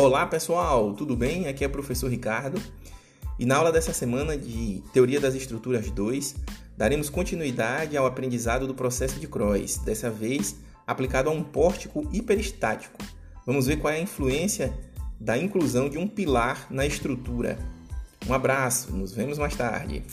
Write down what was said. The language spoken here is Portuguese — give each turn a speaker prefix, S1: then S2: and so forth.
S1: Olá pessoal, tudo bem? Aqui é o professor Ricardo e na aula dessa semana de Teoria das Estruturas 2 daremos continuidade ao aprendizado do processo de Croix, dessa vez aplicado a um pórtico hiperestático. Vamos ver qual é a influência da inclusão de um pilar na estrutura. Um abraço, nos vemos mais tarde.